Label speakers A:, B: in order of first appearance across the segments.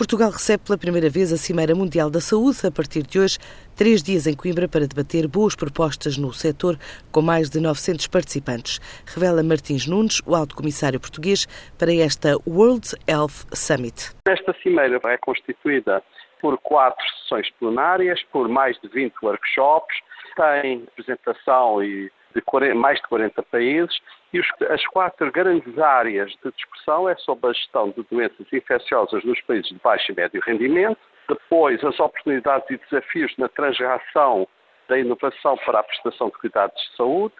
A: Portugal recebe pela primeira vez a Cimeira Mundial da Saúde a partir de hoje, três dias em Coimbra para debater boas propostas no setor, com mais de 900 participantes, revela Martins Nunes, o alto comissário português, para esta World Health Summit.
B: Esta cimeira é constituída por quatro sessões plenárias, por mais de 20 workshops, tem apresentação e de 40, mais de 40 países e os, as quatro grandes áreas de discussão é sobre a gestão de doenças infecciosas nos países de baixo e médio rendimento, depois as oportunidades e desafios na transação da inovação para a prestação de cuidados de saúde,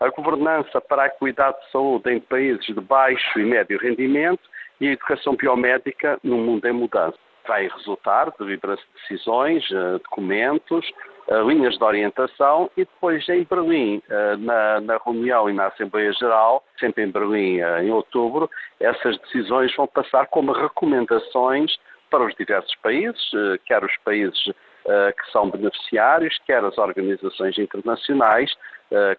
B: a governança para a cuidado de saúde em países de baixo e médio rendimento e a educação biomédica num mundo em mudança. Vai resultar de decisões, eh, documentos, linhas de orientação e depois em Berlim, eh, na, na, reunião e na Assembleia Geral, sempre em Berlim eh, em outubro, essas decisões vão passar como recomendações para os diversos países, quer os países que são beneficiários, quer as organizações internacionais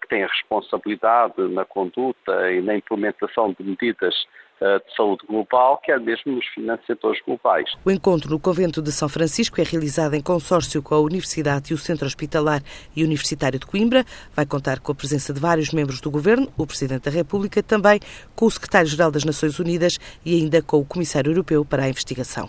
B: que têm a responsabilidade na conduta e na implementação de medidas eh, de saúde global, quer mesmo nos financiadores globais.
A: O encontro no Convento de São Francisco é realizado em consórcio com a Universidade e o Centro Hospitalar e Universitário de Coimbra. Vai contar com a presença de vários membros do Governo, o Presidente da República, também com o Secretário-Geral das Nações Unidas e ainda com o Comissário Europeu para a Investigação.